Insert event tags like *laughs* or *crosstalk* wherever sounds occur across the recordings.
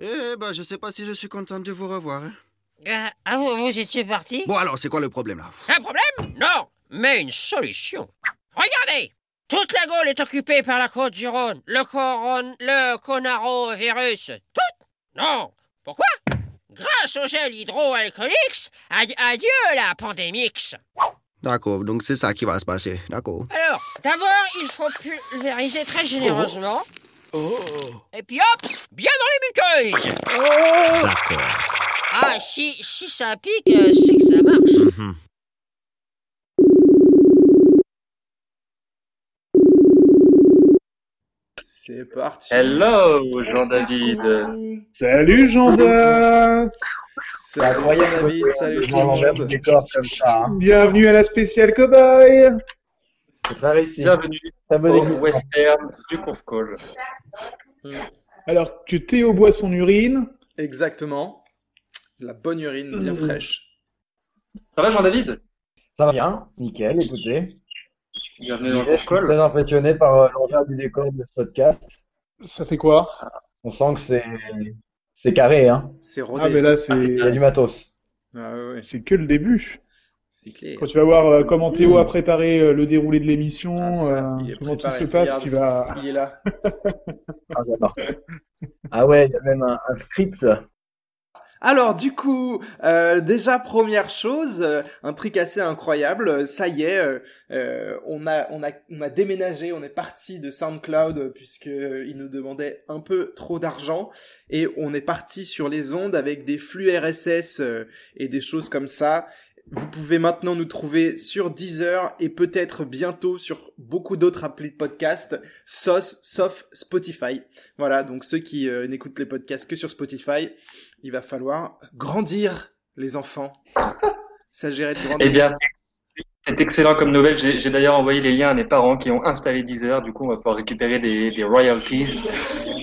Eh ben, je sais pas si je suis content de vous revoir. hein. Ah, ah, vous, vous étiez parti? Bon, alors, c'est quoi le problème, là? Un problème? Non, mais une solution. Regardez Toute la Gaule est occupée par la côte du Rhône, le coron... le conarovirus. Toute Non Pourquoi? Grâce au gel hydroalcoolique, ad- adieu la pandémix. D'accord, donc c'est ça qui va se passer, d'accord. Alors, d'abord, il faut pulvériser très généreusement. Et puis hop Bien dans les muqueuses D'accord. Ah, si, si ça pique, euh, c'est que ça marche. Mhm. C'est parti. Hello, Jean-David. Salut Jean-Da C'est incroyable, David. Salut ça. hein. Bienvenue à la spéciale Cowboy C'est très réussi. Bienvenue au western du Conf Call. Alors que Théo boit son urine, Exactement. La bonne urine bien fraîche. Ça va, Jean-David? Ça va bien, nickel, écoutez. Bienvenue dans le Je suis très impressionné par euh, l'envers du décor de ce podcast. ça fait quoi? On sent que c'est c'est carré, hein. C'est rodé. Ah mais là c'est Il y a du matos. Ah ouais, c'est que le début. Quand tu vas voir euh, comment Théo a préparé euh, le déroulé de l'émission, Ah, euh, il comment tout se passe, regarde. tu vas... Il est là. *laughs* Ah. Ah ouais, il y a même un, un script. Alors du coup, euh, déjà première chose, euh, un truc assez incroyable, euh, ça y est, euh, euh, on a on a on a déménagé, on est parti de SoundCloud euh, puisque euh, ils nous demandaient un peu trop d'argent et on est parti sur les ondes avec des flux RSS euh, et des choses comme ça. Vous pouvez maintenant nous trouver sur Deezer et peut-être bientôt sur beaucoup d'autres applis de podcast, sauf, sauf Spotify. Voilà, donc ceux qui euh, n'écoutent les podcasts que sur Spotify, il va falloir grandir, les enfants. *laughs* S'agirait de grandir. Eh bien, c'est- excellent comme nouvelle. J'ai d'ailleurs envoyé les liens à mes parents qui ont installé Deezer. Du coup, on va pouvoir récupérer des, des royalties.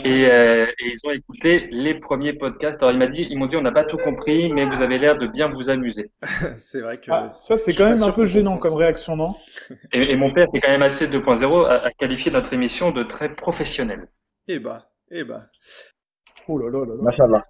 Et, euh, et ils ont écouté les premiers podcasts. Alors, ils m'ont dit, ils m'ont dit, on n'a pas tout compris, mais vous avez l'air de bien vous amuser. *laughs* c'est vrai que. Ah, ça c'est quand même un peu gênant comme réaction, non? Et, et mon père, qui est quand même assez 2.0, a, a qualifié notre émission de très professionnelle. Eh bah, eh bah. Oh là là là là. Machallah.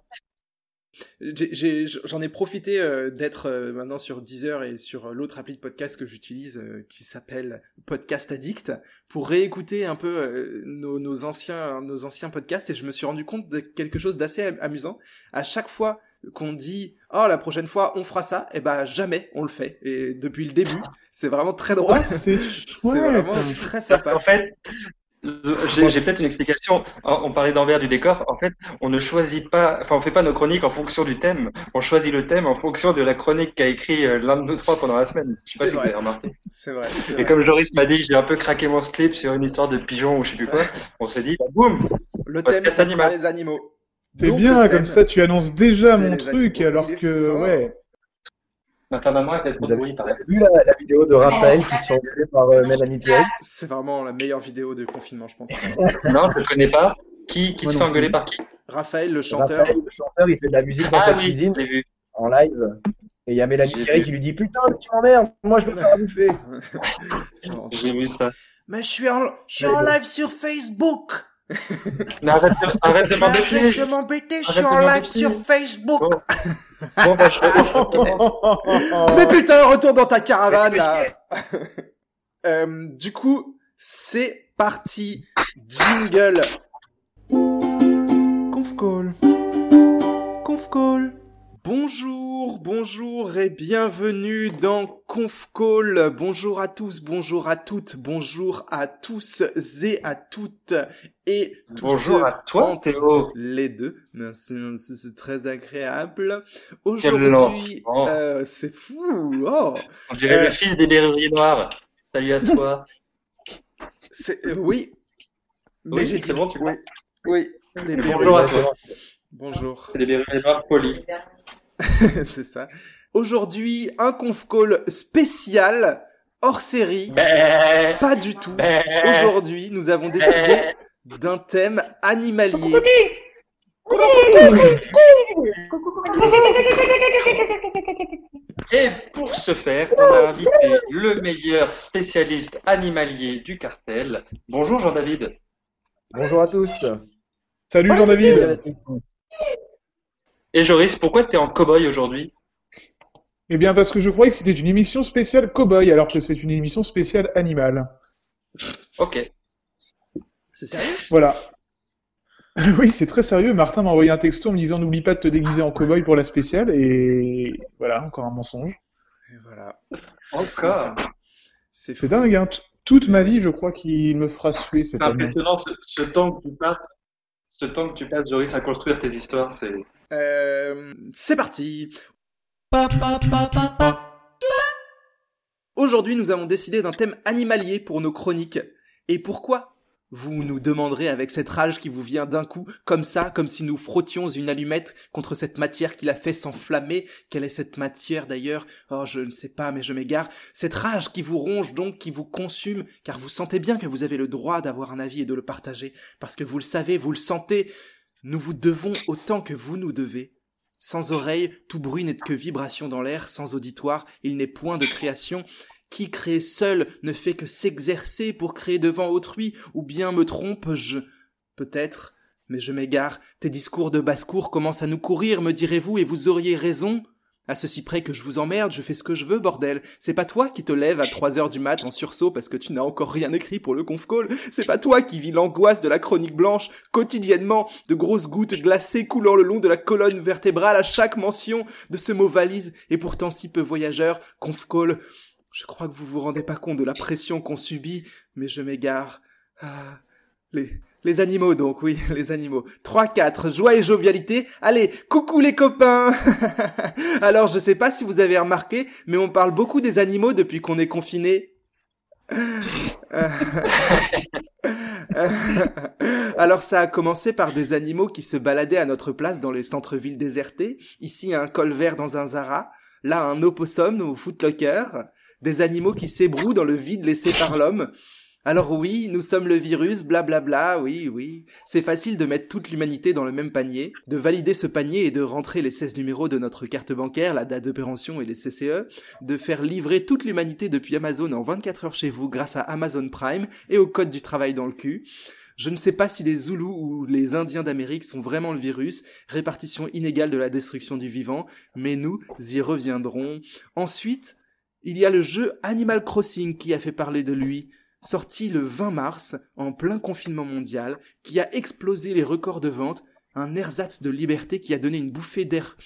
J'en ai, profité euh, d'être euh, maintenant sur Deezer et sur euh, l'autre appli de podcast que j'utilise euh, qui s'appelle Podcast Addict pour réécouter un peu euh, nos, nos anciens nos anciens podcasts et je me suis rendu compte de quelque chose d'assez am- amusant. À chaque fois qu'on dit oh la prochaine fois on fera ça, et ben jamais on le fait. Et depuis le début, c'est vraiment très drôle. Ah, c'est *laughs* vraiment très Parce sympa. qu'en fait, j'ai j'ai peut-être une explication. On parlait d'envers du décor. En fait, on ne choisit pas, enfin, on fait pas nos chroniques en fonction du thème. On choisit le thème en fonction de la chronique qu'a écrit euh, l'un de nous trois pendant la semaine. Je sais pas C'est si vous vrai. avez remarqué. C'est vrai. c'est Et vrai. comme Joris m'a dit, j'ai un peu craqué mon slip sur une histoire de pigeon ou je sais plus quoi. On s'est dit, bah, boum! Le thème, animal. les animaux. C'est Donc, bien, comme ça tu annonces déjà c'est mon truc, animaux. alors que, fort. ouais... Elle fait trop Vous avez, vous vu la, la vidéo de Raphaël qui se fait engueuler par euh, Mélanie Thierry C'est vraiment la meilleure vidéo de confinement, je pense. *laughs* Non, je ne connais pas. Qui, qui se fait engueuler par qui? Raphaël, le chanteur. Raphaël, le chanteur, il fait de la musique dans Ah sa oui, cuisine vu. en live. Et il y a Mélanie Thierry vu. qui lui dit Putain, mais tu m'emmerdes, moi je veux faire à bouffer. *laughs* C'est vraiment- J'ai vu ça. Mais je suis en, je suis en live sur Facebook. Mais arrête de, arrête de Mais Arrête m'embêter. de m'embêter, je suis en live m'embêter. sur Facebook. Bon. Bon, bah, je- *laughs* Mais putain, retourne dans ta caravane là. *laughs* Euh, du coup, c'est parti. Jingle. Conf call. Conf call. Bonjour, bonjour et bienvenue dans Conf Call. Bonjour à tous, bonjour à toutes, bonjour à tous et à toutes et tous Bonjour à toi, entre Théo. les deux. Merci, c'est très agréable. Aujourd'hui, euh, c'est fou. Oh, On dirait Euh. le fils des berruriers noirs. Salut à toi. euh, oui. Mais Oui, j'ai c'est dit bon, tu oui. Oui. Les bonjour à toi. Bonjour. C'est des berruriers noirs polis. *laughs* c'est ça. Aujourd'hui, un conf call spécial hors série. Bé, Pas du tout. Aujourd'hui, nous avons décidé d'un thème animalier. Et pour ce faire, on a invité le meilleur spécialiste animalier du cartel. Bonjour Jean-David. Bonjour à tous. Salut Jean-David Et Joris, pourquoi t'es en cow-boy aujourd'hui? Eh bien, parce que je croyais que c'était une émission spéciale cowboy, alors que c'est une émission spéciale animal. Ok. C'est sérieux? Voilà. *laughs* oui, c'est très sérieux. Martin m'a envoyé un texto en me disant n'oublie pas de te déguiser en cowboy pour la spéciale, et voilà, encore un mensonge. Et voilà. Encore? C'est dingue, hein. Toute ma vie, je crois qu'il me fera suer cette C'est année. impressionnant ce, ce temps que tu passes, ce temps que tu passes, Joris, à construire tes histoires. C'est Euh, c'est parti. Aujourd'hui, nous avons décidé d'un thème animalier pour nos chroniques. Et pourquoi Vous nous demanderez avec cette rage qui vous vient d'un coup, comme ça, comme si nous frottions une allumette contre cette matière qui l'a fait s'enflammer? Quelle est cette matière d'ailleurs? Oh, je ne sais pas, mais je m'égare. Cette rage qui vous ronge donc, qui vous consume, car vous sentez bien que vous avez le droit d'avoir un avis et de le partager, parce que vous le savez, vous le sentez. Nous vous devons autant que vous nous devez. Sans oreille, tout bruit n'est que vibration dans l'air, sans auditoire, il n'est point de création. Qui crée seul ne fait que s'exercer pour créer devant autrui, ou bien me trompe-je Peut-être, mais je m'égare, tes discours de basse-cour commencent à nous courir, me direz-vous, et vous auriez raison à ceci près que je vous emmerde, je fais ce que je veux, bordel. C'est pas toi qui te lèves à 3 heures du mat en sursaut parce que tu n'as encore rien écrit pour le conf call. C'est pas toi qui vis l'angoisse de la chronique blanche quotidiennement, de grosses gouttes glacées coulant le long de la colonne vertébrale à chaque mention de ce mot valise et pourtant si peu voyageur, conf call. Je crois que vous vous rendez pas compte de la pression qu'on subit, mais je m'égare. Ah, les, les animaux donc, oui, *laughs* les animaux. 3-4, joie et jovialité. Allez, coucou les copains *laughs* Alors je sais pas si vous avez remarqué, mais on parle beaucoup des animaux depuis qu'on est confiné. *laughs* Alors ça a commencé par des animaux qui se baladaient à notre place dans les centres-villes désertés. Ici un col vert dans un Zara, là un opossum au Footlocker. Des animaux qui s'ébrouent dans le vide laissé par l'homme. Alors oui, nous sommes le virus, blablabla, oui, oui. C'est facile de mettre toute l'humanité dans le même panier, de valider ce panier et de rentrer les 16 numéros de notre carte bancaire, la date de péremption et les CCE, de faire livrer toute l'humanité depuis Amazon en 24 heures chez vous grâce à Amazon Prime et au code du travail dans le cul. Je ne sais pas si les Zoulous ou les Indiens d'Amérique sont vraiment le virus, répartition inégale de la destruction du vivant, mais nous y reviendrons. Ensuite, il y a le jeu Animal Crossing qui a fait parler de lui sorti le 20 mars, en plein confinement mondial, qui a explosé les records de vente, un ersatz de liberté qui a donné une bouffée d'air,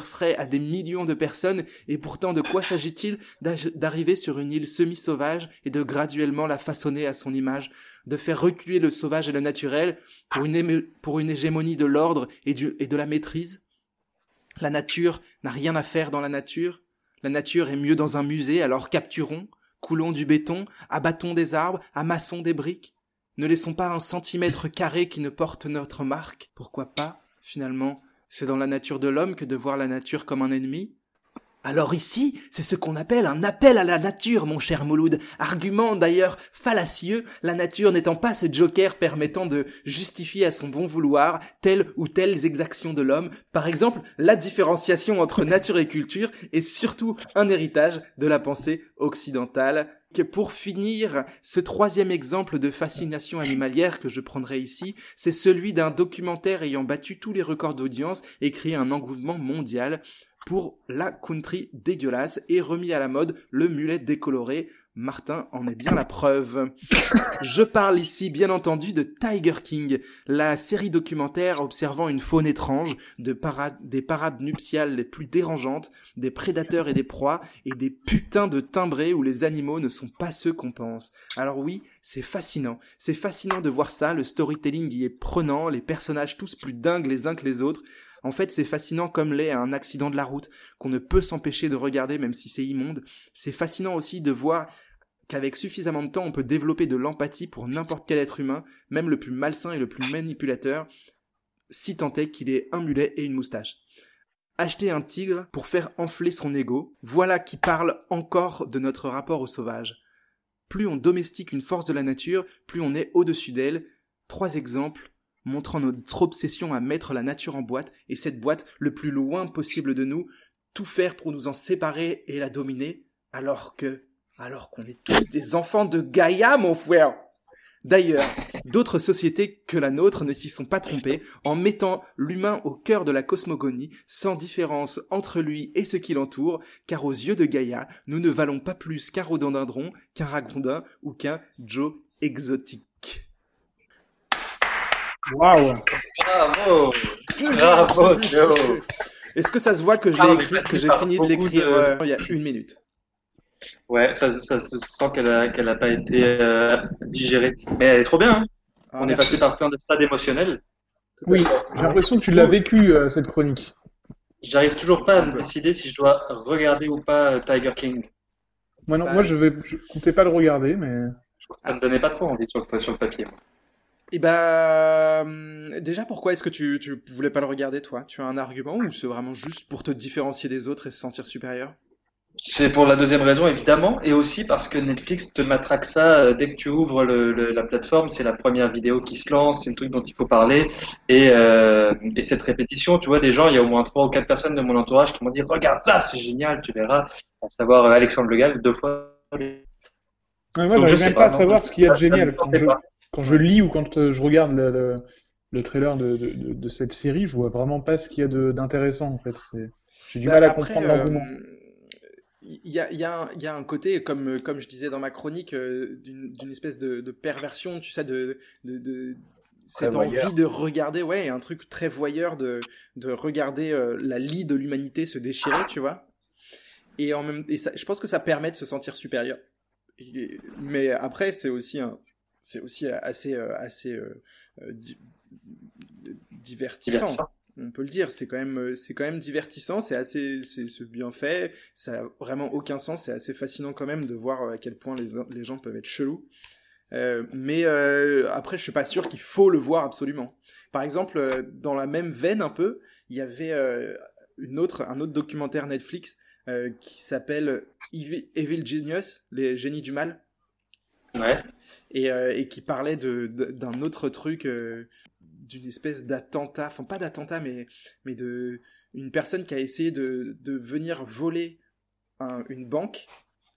frais à des millions de personnes, et pourtant de quoi s'agit-il d'arriver sur une île semi-sauvage et de graduellement la façonner à son image, de faire reculer le sauvage et le naturel pour une, hégémonie de l'ordre et, et de la maîtrise? La nature n'a rien à faire dans la nature, la nature est mieux dans un musée, alors capturons, coulons du béton, abattons des arbres, amassons des briques. Ne laissons pas un centimètre carré qui ne porte notre marque. Pourquoi pas, finalement? C'est dans la nature de l'homme que de voir la nature comme un ennemi alors ici, c'est ce qu'on appelle un appel à la nature, mon cher Mouloud. Argument d'ailleurs fallacieux, la nature n'étant pas ce joker permettant de justifier à son bon vouloir telle ou telles exactions de l'homme. Par exemple, la différenciation entre nature et culture est surtout un héritage de la pensée occidentale. Que pour finir, ce troisième exemple de fascination animalière que je prendrai ici, c'est celui d'un documentaire ayant battu tous les records d'audience et créé un engouement mondial pour la country dégueulasse et remis à la mode le mulet décoloré. Martin en est bien la preuve. *laughs* Je parle ici bien entendu de Tiger King, la série documentaire observant une faune étrange, de para- des parades nuptiales les plus dérangeantes, des prédateurs et des proies, et des putains de timbrés où les animaux ne sont pas ceux qu'on pense. Alors oui, c'est fascinant. C'est fascinant de voir ça, le storytelling y est prenant, les personnages tous plus dingues les uns que les autres. En fait, c'est fascinant comme l'est un accident de la route, qu'on ne peut s'empêcher de regarder même si c'est immonde. C'est fascinant aussi de voir qu'avec suffisamment de temps, on peut développer de l'empathie pour n'importe quel être humain, même le plus malsain et le plus manipulateur, si tant est qu'il ait un mulet et une moustache. Acheter un tigre pour faire enfler son ego, voilà qui parle encore de notre rapport au sauvage. Plus on domestique une force de la nature, plus on est au-dessus d'elle. Trois exemples montrant notre obsession à mettre la nature en boîte, et cette boîte le plus loin possible de nous, tout faire pour nous en séparer et la dominer, alors que, alors qu'on est tous des enfants de Gaïa, mon frère. D'ailleurs, d'autres sociétés que la nôtre ne s'y sont pas trompées en mettant l'humain au cœur de la cosmogonie, sans différence entre lui et ce qui l'entoure, car aux yeux de Gaïa, nous ne valons pas plus qu'un rhododendron, qu'un ragondin ou qu'un Joe exotique. Waouh Bravo Bravo, Joe Est-ce que ça se voit que je Ah, l'ai mais écrit, que j'ai fini de l'écrire de- euh, il y a une minute? Ouais, ça, ça se sent qu'elle a, qu'elle a pas été euh, digérée. Mais elle est trop bien, hein. Ah, On est passé par plein de stades émotionnels. Oui, j'ai l'impression que tu l'as vécu, euh, cette chronique. J'arrive toujours pas à me décider si je dois regarder ou pas Tiger King. Moi, non, Bah, moi je vais, je comptais pas le regarder, mais. Ça me donnait pas trop envie sur, sur le papier. Ben, hum, déjà, pourquoi est-ce que tu, tu voulais pas le regarder, toi? Tu as un argument ou c'est vraiment juste pour te différencier des autres et se sentir supérieur? C'est pour la deuxième raison, évidemment, et aussi parce que Netflix te matraque ça euh, dès que tu ouvres le, le- la plateforme, c'est la première vidéo qui se lance, c'est le truc dont il faut parler, et, euh, et cette répétition, tu vois, des gens, il y a au moins trois ou quatre personnes de mon entourage qui m'ont dit, regarde ça, c'est génial, tu verras, à savoir euh, Alexandre Le Gall, deux fois. Ouais, moi, Donc, je j'arrive sais même pas, pas à non, savoir ce qu'il y a de génial. Je. Quand je lis ou quand euh, je regarde le, le, le trailer de, de, de, de cette série, je vois vraiment pas ce qu'il y a de- d'intéressant, en fait. J'ai du Bah, mal à après, comprendre euh, l'engouement. Il y a, il y, a un- il y a un côté, comme, comme je disais dans ma chronique, euh, d'une d'une espèce de, de perversion, tu sais, de, de, de cette voyeur. envie de regarder, ouais, un truc très voyeur de, de regarder euh, la lie de l'humanité se déchirer, tu vois. Et, en même, et ça, je pense que ça permet de se sentir supérieur. Et- mais après, c'est aussi, un, c'est aussi assez, euh, assez euh, euh, di- divertissant Divertissant. on peut le dire, c'est quand même, euh, c'est quand même divertissant, c'est assez, c'est bien fait, ça a vraiment aucun sens, c'est assez fascinant quand même de voir euh, à quel point les, les gens peuvent être chelous. Euh, mais euh, après, je suis pas sûr qu'il faut le voir absolument. Par exemple, euh, dans la même veine un peu, il y avait euh, une autre, un autre documentaire Netflix euh, qui s'appelle Evil, Evil Genius, les génies du mal Euh, et qui parlait d'un autre truc euh, d'une espèce d'attentat enfin pas d'attentat mais mais de une personne qui a essayé de venir voler un- une banque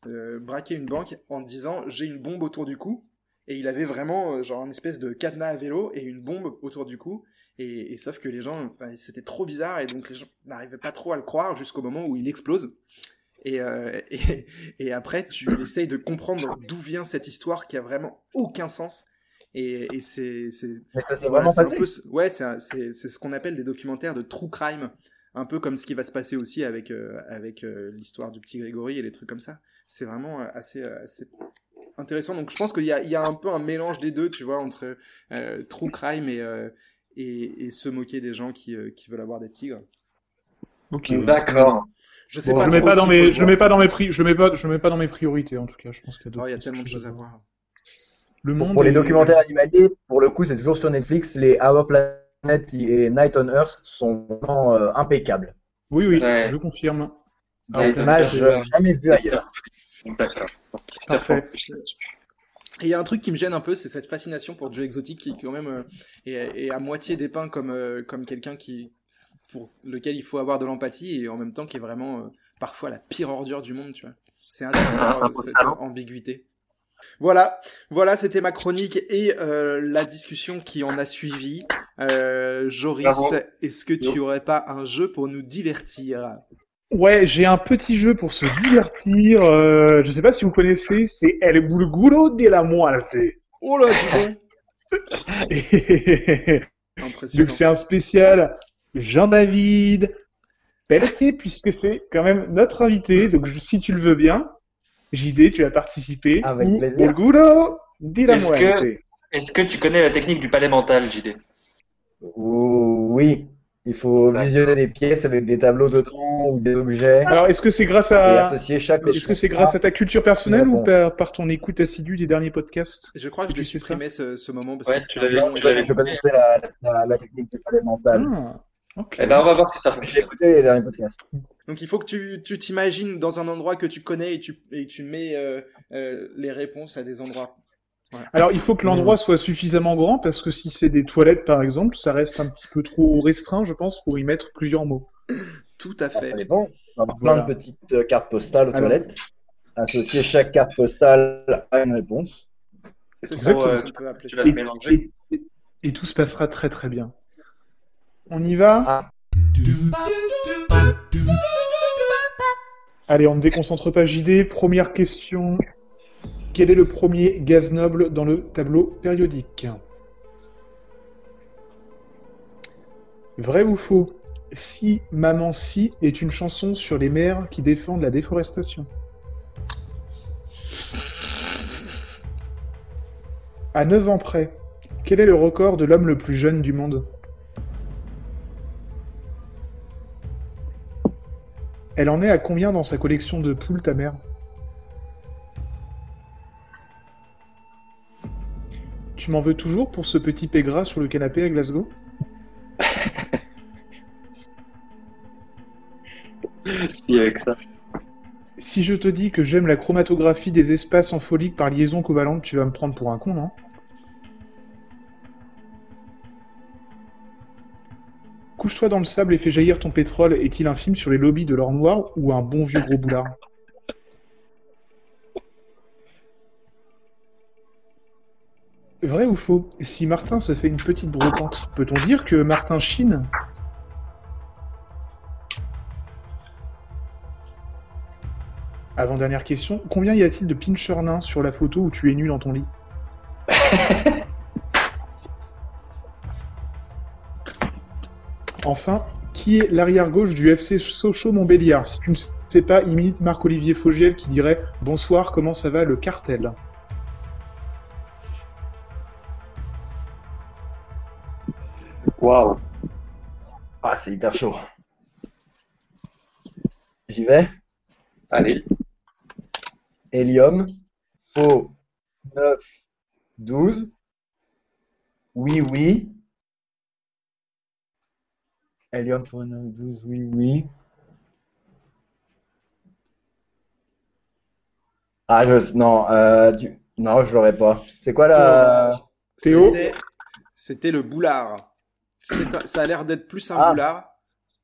euh, braquer une banque en disant j'ai une bombe autour du cou. Et il avait vraiment genre une espèce de cadenas à vélo et une bombe autour du cou. Et, et sauf que les gens c'était trop bizarre et donc les gens n'arrivaient pas trop à le croire jusqu'au moment où il explose et, euh, *laughs* et, et après, tu *coughs* essayes de comprendre d'où vient cette histoire qui a vraiment aucun sens. Et, et c'est, c'est, Mais ça s'est voilà, vraiment c'est un passé. peu ce- ouais, c'est, un- c'est, c'est ce qu'on appelle des documentaires de true crime. Un peu comme ce qui va se passer aussi avec, euh, avec euh, l'histoire du petit Grégory et les trucs comme ça. C'est vraiment assez, assez intéressant. Donc je pense qu'il y a, il y a un peu un mélange des deux, tu vois, entre euh, true crime et, euh, et, et se moquer des gens qui, euh, qui veulent avoir des tigres. Ok. D'accord. Je sais Bon, pas je le mets pas dans mes, je mets pas dans mes pri- je mets pas, je mets pas dans mes priorités en tout cas. Je pense qu'il y a d'autres. Oh, il y a tellement de choses à voir. Le Pour, monde pour les documentaires animaliers, pour le coup, c'est toujours sur Netflix. Les Our Planet et Night on Earth sont vraiment euh, impeccables. Oui, oui, Ouais. je confirme. Des Alors, images euh, jamais vues ailleurs. D'accord. Parfait. Et il y a un truc qui me gêne un peu, c'est cette fascination pour Joe Exotic qui quand même euh, est, est à moitié dépeint comme euh, comme quelqu'un qui pour lequel il faut avoir de l'empathie et en même temps qui est vraiment euh, parfois la pire ordure du monde, tu vois. C'est Un *laughs* euh, peu cette ambiguïté. Voilà, voilà, c'était ma chronique et euh, la discussion qui en a suivi. Euh, Joris, est-ce que tu aurais pas un jeu pour nous divertir? Ouais, j'ai un petit jeu pour se divertir. Euh, je sais pas si vous connaissez, c'est El Burguro de la Muerte. Oh là, dis donc. *laughs* Donc c'est un spécial Jean-David Pelletier, puisque c'est quand même notre invité. Donc si tu le veux bien, JD, tu vas participer. Avec plaisir. De Est-ce que- Est-ce que tu connais la technique du palais mental, JD Ouh, oui, il faut visionner des pièces avec des tableaux dedans ou des objets. Alors est-ce que c'est grâce à associer chaque est-ce que c'est grâce à ta culture personnelle Une ou par, par ton écoute assidue des derniers podcasts? Je crois que je l'ai supprimé ce, ce moment parce Ouais, que Je connaissais la, la, la technique du palais mental. Ah, Eh ben, on va voir si ça J'ai fonctionne. écouté les derniers podcasts. Donc il faut que tu tu t'imagines dans un endroit que tu connais et tu et tu mets euh, euh, les réponses à des endroits. Alors, il faut que l'endroit soit suffisamment grand parce que si c'est des toilettes, par exemple, ça reste un petit peu trop restreint, je pense, pour y mettre plusieurs mots. *laughs* Tout à Ça fait. dépend. On va avoir Voilà. plein de petites euh, cartes postales aux Alors- toilettes. Associer chaque carte postale à une réponse. C'est ça Exactement. appeler Tu ça. Et, te mélanger. et- et- et tout se passera très très bien. On y va? Ah. Allez, on ne déconcentre pas JD. Première question. Quel est le premier gaz noble dans le tableau périodique? Vrai ou faux? Si Maman Si est une chanson sur les mères qui défendent la déforestation. À 9 ans près, quel est le record de l'homme le plus jeune du monde? Elle en est à combien dans sa collection de poules, ta mère? Tu m'en veux toujours pour ce petit paix gras sur le canapé à Glasgow? *laughs* Si, avec ça. Si je te dis que j'aime la chromatographie des espaces en par liaison covalente, tu vas me prendre pour un con, non? Couche-toi dans le sable et fais jaillir ton pétrole. Est-il un film sur les lobbies de l'or noir ou un bon vieux gros boulard? Vrai ou faux? Si Martin se fait une petite brocante, peut-on dire que Martin chine? Avant-dernière question, combien y a-t-il de pincher nains sur la photo où tu es nu dans ton lit? *laughs* Enfin, qui est l'arrière-gauche du FC Sochaux-Montbéliard Si tu ne sais pas, imite Marc-Olivier Fogiel qui dirait « Bonsoir, comment ça va le cartel ?» Waouh. Ah, c'est hyper chaud. J'y vais? Allez. Hélium. Faux. 9. 12. Oui, oui. Hélium, faux, 9, 12. Oui, oui. Ah, je. Non, euh, du- non, je l'aurais pas. C'est quoi la. Théo C'était- le boulard. Un- Ça a l'air d'être plus un Ah. boulard.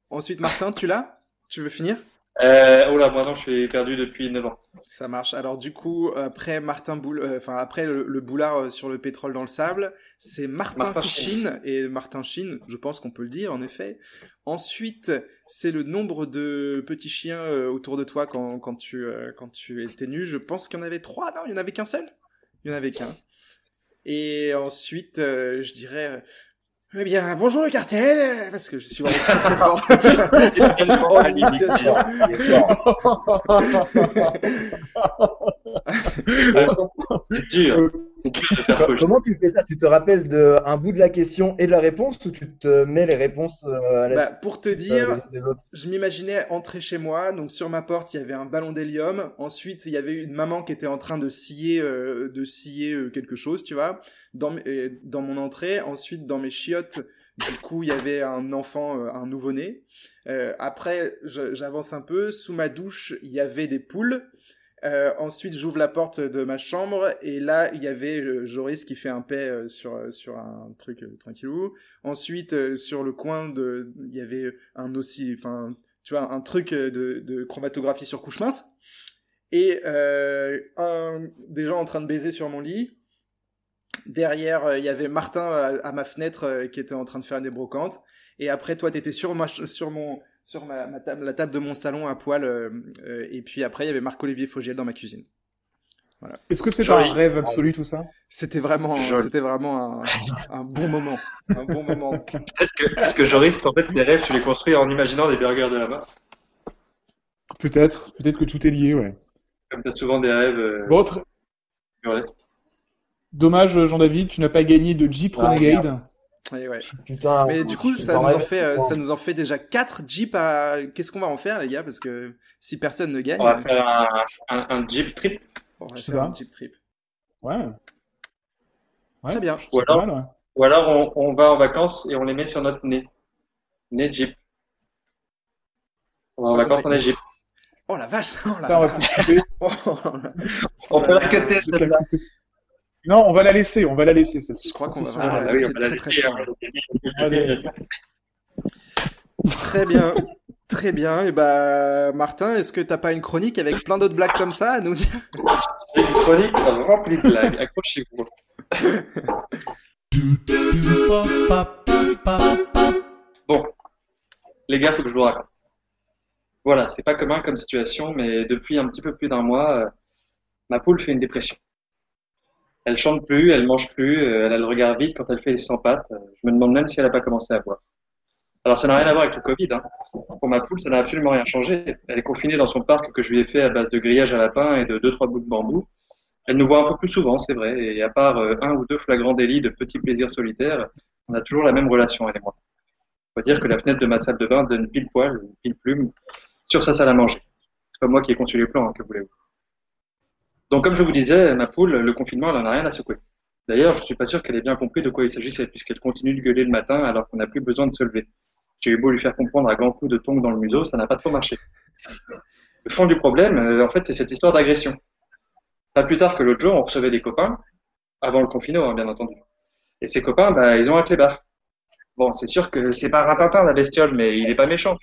Ensuite, Martin, tu l'as? Tu veux finir? Euh, oh là, moi non, je suis perdu depuis 9 ans. Ça marche. Alors du coup, après Martin Boul, euh, enfin après le, le boulard euh, sur le pétrole dans le sable, c'est Martin, Martin chine et Martin Chine, je pense qu'on peut le dire en effet. Ensuite, c'est le nombre de petits chiens euh, autour de toi quand, quand tu quand tu étais nu. Je pense qu'il y en avait trois. Non, il y en avait qu'un seul. Il y en avait qu'un. Et ensuite, je dirais. Eh bien, bonjour le cartel, euh, parce que je suis vraiment très très fort. *laughs* *laughs* En imitation. *laughs* C'est dur. Faux. Comment tu fais ça? Tu te rappelles de un bout de la question et de la réponse ou tu te mets les réponses euh, à la Bah, pour te euh, dire, des je m'imaginais entrer chez moi, donc sur ma porte il y avait un ballon d'hélium. Ensuite il y avait une maman qui était en train de scier, euh, de scier euh, quelque chose, tu vois, dans, euh, dans mon entrée. Ensuite dans mes chiottes, du coup il y avait un enfant, euh, un nouveau-né. Euh, après j'avance un peu, sous ma douche il y avait des poules. Euh, ensuite, j'ouvre la porte de ma chambre et là, il y avait euh, Joris qui fait un paix euh, sur sur un truc tranquillou. Ensuite, sur le coin il y avait un aussi, enfin, tu vois, un truc de, chromatographie sur couche mince. Et des gens en train de baiser sur mon lit. Derrière, il y avait Martin à, à ma fenêtre qui était en train de faire des brocantes. Et après, toi, t'étais sur ma, sur mon, sur ma, ma table, la table de mon salon à poil. euh, euh, et puis après, il y avait Marc-Olivier Fogiel dans ma cuisine. Est-ce que c'est un rêve absolu tout ça? C'était vraiment, c'était vraiment un, un bon moment, un bon *laughs* moment. Peut-être que, peut-être que Joris, en fait, tes rêves, tu les construis en imaginant des burgers de là-bas. Peut-être, peut-être que tout est lié, ouais. Comme tu as souvent des rêves euh, dommage Jean-David, tu n'as pas gagné de Jeep Ah, Renegade. Et ouais. Putain. Mais du coup, je ça t'en nous en rêve. fait, euh, ça nous en fait déjà 4 Jeeps à. Qu'est-ce qu'on va en faire, les gars? Parce que si personne ne gagne, On va faire un, un, un Jeep trip. on va Je sais faire pas. un Jeep trip. Ouais. Ouais, Très bien. Ou alors- mal, ouais. Ou alors, on, on va en vacances et on les met sur notre nez. Nez Jeep. On va en Oh, vacances, on est Jeep. Oh la vache *laughs* oh la on va. *laughs* Oh, la- On peut la la. Non, on va la laisser, on va la laisser celle-ci. Je crois qu'on va la Ah laisser va la très, très laisser, hein. Très bien. Très bien. Et bah, Martin, est-ce que t'as pas une chronique avec plein d'autres blagues comme ça à nous dire? J'ai une chronique remplie de blagues. Accrochez-vous. Bon, les gars, faut que je vous raconte. Voilà, c'est pas commun comme situation, mais depuis un petit peu plus d'un mois, euh, ma poule fait une dépression. Elle chante plus, elle mange plus, euh, elle a le regard vide quand elle fait les 100 pattes. Euh, Je me demande même si elle a pas commencé à boire. Alors ça n'a rien à voir avec le Covid. Hein. Pour ma poule, ça n'a absolument rien changé. Elle est confinée dans son parc que je lui ai fait à base de grillage à lapin et de deux trois bouts de bambou. Elle nous voit un peu plus souvent, c'est vrai, et à part euh, un ou deux flagrants délits de petits plaisirs solitaires, on a toujours la même relation, elle et moi. On va dire que la fenêtre de ma salle de bain donne pile poil, pile plume, sur sa salle à manger. C'est pas moi qui ai conçu les plans, hein, que voulez-vous. Donc, comme je vous disais, ma poule, le confinement, elle en a rien à secouer. D'ailleurs, je suis pas sûr qu'elle ait bien compris de quoi il s'agissait, puisqu'elle continue de gueuler le matin alors qu'on n'a plus besoin de se lever. J'ai eu beau lui faire comprendre à grands coups de tongs dans le museau, ça n'a pas trop marché. Le fond du problème, euh, en fait, c'est cette histoire d'agression. Pas plus tard que l'autre jour, on recevait des copains, avant le confinement, hein, bien entendu. Et ces copains, bah, ils ont un clébard. Bon, c'est sûr que c'est pas Ratintin, la bestiole, mais il est pas méchant.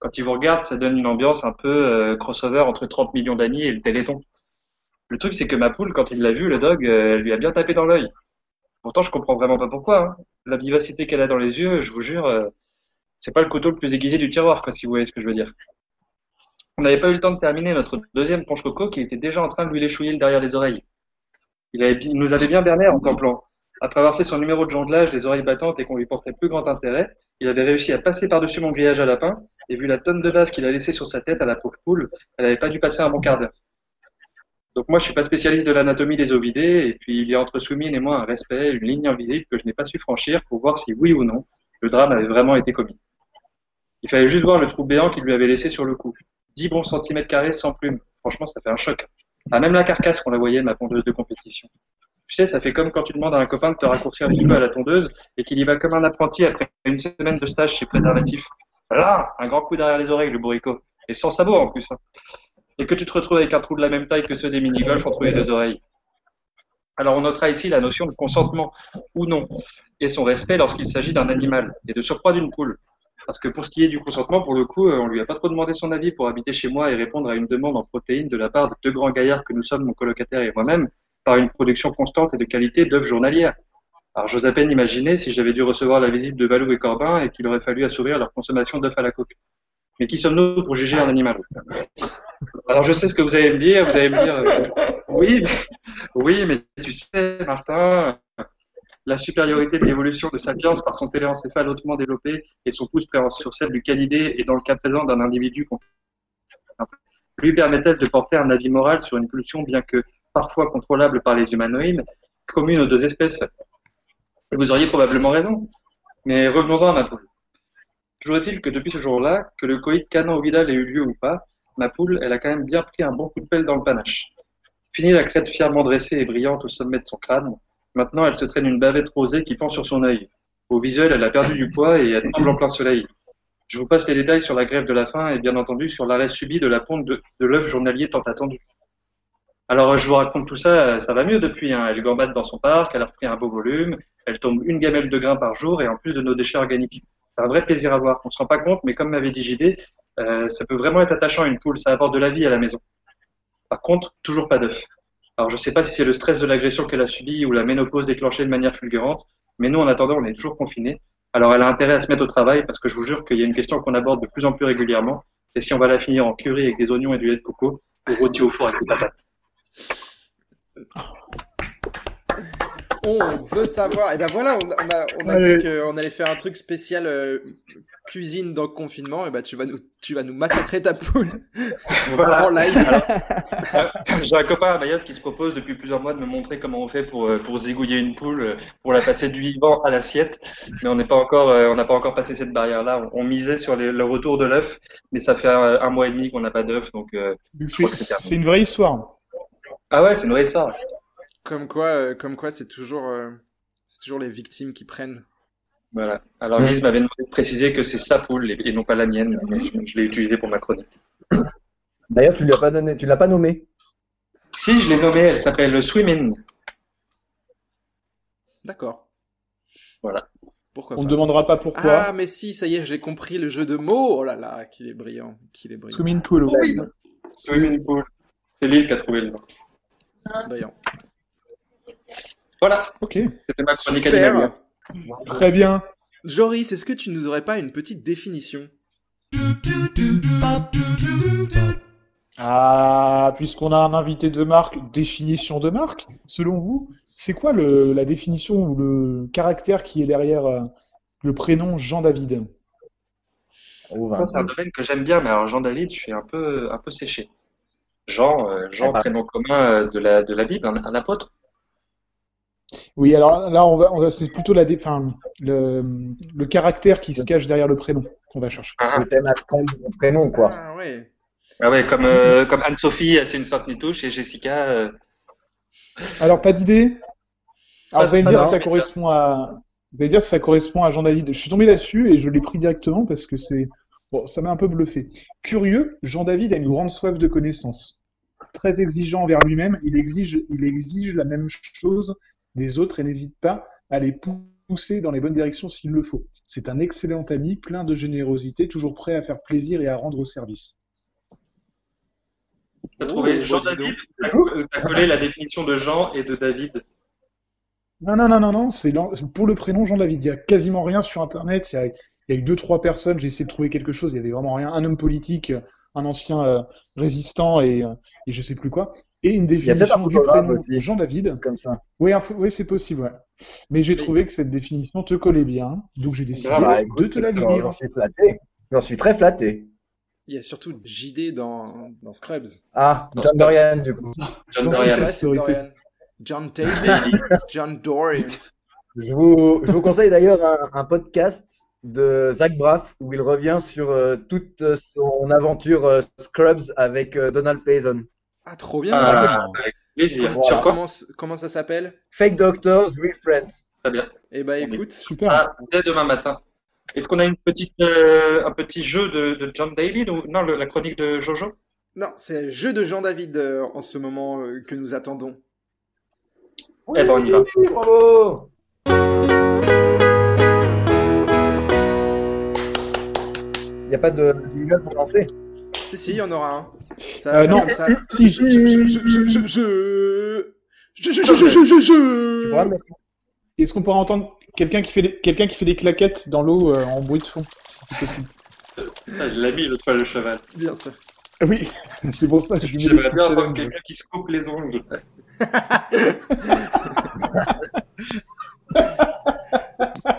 Quand il vous regarde, ça donne une ambiance un peu euh, crossover entre 30 millions d'amis et le Téléthon. Le truc, c'est que ma poule, quand il l'a vu, le dog, euh, elle lui a bien tapé dans l'œil. Pourtant, je comprends vraiment pas pourquoi. hein. La vivacité qu'elle a dans les yeux, je vous jure, euh, c'est pas le couteau le plus aiguisé du tiroir, quoi, si vous voyez ce que je veux dire. On n'avait pas eu le temps de terminer notre deuxième ponche coco qui était déjà en train de lui léchouiller le derrière les oreilles. Il, avait, il nous avait bien berné en templant. Après avoir fait son numéro de jonglage, les oreilles battantes et qu'on lui portait plus grand intérêt, il avait réussi à passer par-dessus mon grillage à lapin, et vu la tonne de bave qu'il a laissé sur sa tête à la pauvre poule, elle n'avait pas dû passer un bon quart d'heure. Donc moi, je suis pas spécialiste de l'anatomie des ovidés, et puis il y a entre Soumine et moi un respect, une ligne invisible que je n'ai pas su franchir pour voir si oui ou non le drame avait vraiment été commis. Il fallait juste voir le trou béant qu'il lui avait laissé sur le cou. 10 bons centimètres carrés sans plume. Franchement, ça fait un choc. Ah, même la carcasse qu'on la voyait, ma pondeuse de compétition. Tu sais, ça fait comme quand tu demandes à un copain de te raccourcir un petit peu à la tondeuse et qu'il y va comme un apprenti après une semaine de stage chez Préservatif. Là, un grand coup derrière les oreilles, le bourricot. Et sans sabot en plus. hein. Et que tu te retrouves avec un trou de la même taille que ceux des mini-golf entre les deux oreilles. Alors on notera ici la notion de consentement ou non et son respect lorsqu'il s'agit d'un animal et de surcroît d'une poule. Parce que pour ce qui est du consentement, pour le coup, euh, on lui a pas trop demandé son avis pour habiter chez moi et répondre à une demande en protéines de la part de deux grands gaillards que nous sommes, mon colocataire et moi-même, par une production constante et de qualité d'œufs journalières. Alors j'ose à peine imaginer si j'avais dû recevoir la visite de Valou et Corbin et qu'il aurait fallu assouvir leur consommation d'œufs à la coque. Mais qui sommes-nous pour juger un animal? Alors je sais ce que vous allez me dire, vous allez me dire, euh, oui, mais, oui, mais tu sais, Martin, la supériorité de l'évolution de Sapiens par son téléencéphale hautement développé et son pouce sur celle du canidé et dans le cas présent d'un individu lui permettait de porter un avis moral sur une pulsion bien que parfois contrôlable par les humanoïdes, commune aux deux espèces. Et vous auriez probablement raison. Mais revenons-en à poule. Toujours est-il que depuis ce jour-là, que le coït canon-ovidal ait eu lieu ou pas, ma poule, elle a quand même bien pris un bon coup de pelle dans le panache. Fini la crête fièrement dressée et brillante au sommet de son crâne, Maintenant, elle se traîne une bavette rosée qui pend sur son œil. Au visuel, elle a perdu du poids et elle tremble en plein soleil. Je vous passe les détails sur la grève de la faim et bien entendu sur l'arrêt subi de la ponte de, de l'œuf journalier tant attendu. Alors, je vous raconte tout ça, ça va mieux depuis. Hein. Elle gambade dans son parc, elle a repris un beau volume, elle tombe une gamelle de grains par jour et en plus de nos déchets organiques. C'est un vrai plaisir à voir. On se rend pas compte, mais comme m'avait dit JD, euh, ça peut vraiment être attachant à une poule, ça apporte de la vie à la maison. Par contre, toujours pas d'œufs. Alors, je sais pas si c'est le stress de l'agression qu'elle a subi ou la ménopause déclenchée de manière fulgurante, mais nous, en attendant, on est toujours confinés. Alors, elle a intérêt à se mettre au travail parce que je vous jure qu'il y a une question qu'on aborde de plus en plus régulièrement. C'est si on va la finir en curry avec des oignons et du lait de coco ou rôti au four avec des patates. On veut savoir. Et ben voilà, on, on a, on a Ouais. dit qu'on allait faire un truc spécial euh, cuisine dans le confinement. Et ben tu vas nous, tu vas nous massacrer ta poule *laughs* en live. Euh, J'ai un copain à Mayotte qui se propose depuis plusieurs mois de me montrer comment on fait pour, euh, pour zigouiller une poule, pour la passer du vivant à l'assiette. Mais on n'est pas encore, on n'a pas encore passé cette barrière-là. On, on misait sur les- le retour de l'œuf, mais ça fait un, un mois et demi qu'on n'a pas d'œuf, donc euh, c'est une vraie histoire. ah ouais, c'est une vraie histoire. Comme quoi, euh, comme quoi, c'est toujours, euh, c'est toujours les victimes qui prennent. Voilà. Alors Lise m'avait demandé de préciser que c'est sa poule et, non pas la mienne, mais je, je l'ai utilisé pour ma chronique. D'ailleurs, tu lui as pas donné, tu l'as pas nommé. Si, je l'ai nommée, elle s'appelle Swimin. D'accord. Voilà. Pourquoi On ne demandera pas pourquoi. Ah, mais si, ça y est, j'ai compris le jeu de mots. Oh là là, qu'il est brillant, qu'il est brillant. Swimming pool. oui. Swimming pool. C'est Lise qui a trouvé le nom. Brillant. Voilà, Ok, c'était ma chronique Super. animalière. très bien. Joris, est-ce que tu nous aurais pas une petite définition? Ah, puisqu'on a un invité de marque, définition de marque, selon vous, c'est quoi le, la définition ou le caractère qui est derrière euh, le prénom Jean-David? Oh, Ça, C'est un domaine que j'aime bien, mais alors Jean-David, je suis un peu, un peu séché. Jean, euh, Jean, Ah bah. prénom commun euh, de la, de la Bible, un, un apôtre? Oui, alors là, on va, on va- c'est plutôt la dé- enfin, le, le caractère qui se cache derrière le prénom qu'on va chercher. Ah, Le thème à prendre mon prénom, quoi. Ah ouais. ah ouais, comme, euh, comme Anne-Sophie, c'est une sainte nitouche, et Jessica, euh, Alors, pas d'idée? Alors, vous allez me dire si ça correspond à, vous allez dire si ça correspond à Jean-David. Je suis tombé là-dessus et je l'ai pris directement parce que c'est, bon, ça m'a un peu bluffé. Curieux, Jean-David a une grande soif de connaissances. Très exigeant envers lui-même, il exige, il exige la même chose des autres et n'hésite pas à les pousser dans les bonnes directions s'il le faut. C'est un excellent ami, plein de générosité, toujours prêt à faire plaisir et à rendre service. t'as Oh, trouvé Jean-David, euh, t'as collé la définition de Jean et de David. Non, non, non, non, non, c'est pour le prénom Jean-David. Il y a quasiment rien sur Internet. Il y a, il y a eu deux, trois personnes. J'ai essayé de trouver quelque chose. Il y avait vraiment rien. Un homme politique, un ancien euh, résistant et, euh, et je sais plus quoi. Et une peut-être un définition du prénom aussi. Jean-David. Comme ça. Oui, un- oui, c'est possible, ouais. Mais j'ai trouvé que cette définition te collait bien. Donc j'ai décidé. Bah, de te la j'en- lire. J'en suis flatté. J'en suis très flatté. Il y a surtout JD dans, dans Scrubs. Ah, John Dorian, du coup. John Donc, Dorian. John David, *laughs* John Dorian. Je vous, je vous conseille d'ailleurs un, un podcast de Zach Braff où il revient sur euh, toute son aventure euh, Scrubs avec euh, Donald Payson. Ah, trop bien. Ah, avec plaisir. Voilà. Sur quoi comment, comment ça s'appelle? Fake Doctors, Real Friends. Très bien. Eh ben, On est- écoute. Super. Ah, dès demain matin. Est-ce qu'on a une petite, euh, un petit jeu de, de John David ou non, le- la chronique de Jojo? Non, c'est le jeu de Jean David euh, en ce moment euh, que nous attendons. Eh ben, on y va. Oui, bravo Il n'y a pas de jingle pour lancer? Si, si, il y en aura un. Ça euh, non, euh, ça. si, je. Je. Je. Je. Je. Je. Je. je, je, Est-ce qu'on pourra entendre quelqu'un qui, fait des... quelqu'un qui fait des claquettes dans l'eau euh, en bruit de fond, si c'est possible? Ah, il l'a mis l'autre fois, le cheval. Bien sûr. Oui, *laughs* c'est pour ça que je lui mets bien avoir quelqu'un qui se coupe les ongles. *laughs*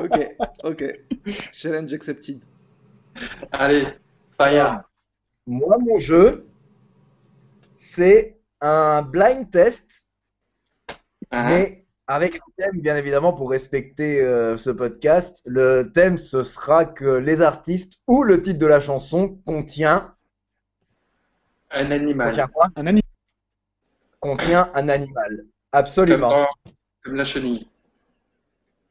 ok, ok. Challenge accepted. Allez, fire. Moi, mon jeu, c'est un blind test, Ah, mais avec un thème, bien évidemment, pour respecter euh, ce podcast. Le thème, ce sera que les artistes ou le titre de la chanson contient, Un animal. contient quoi Un animal. Contient un animal. Comme, Absolument. dans- comme la chenille.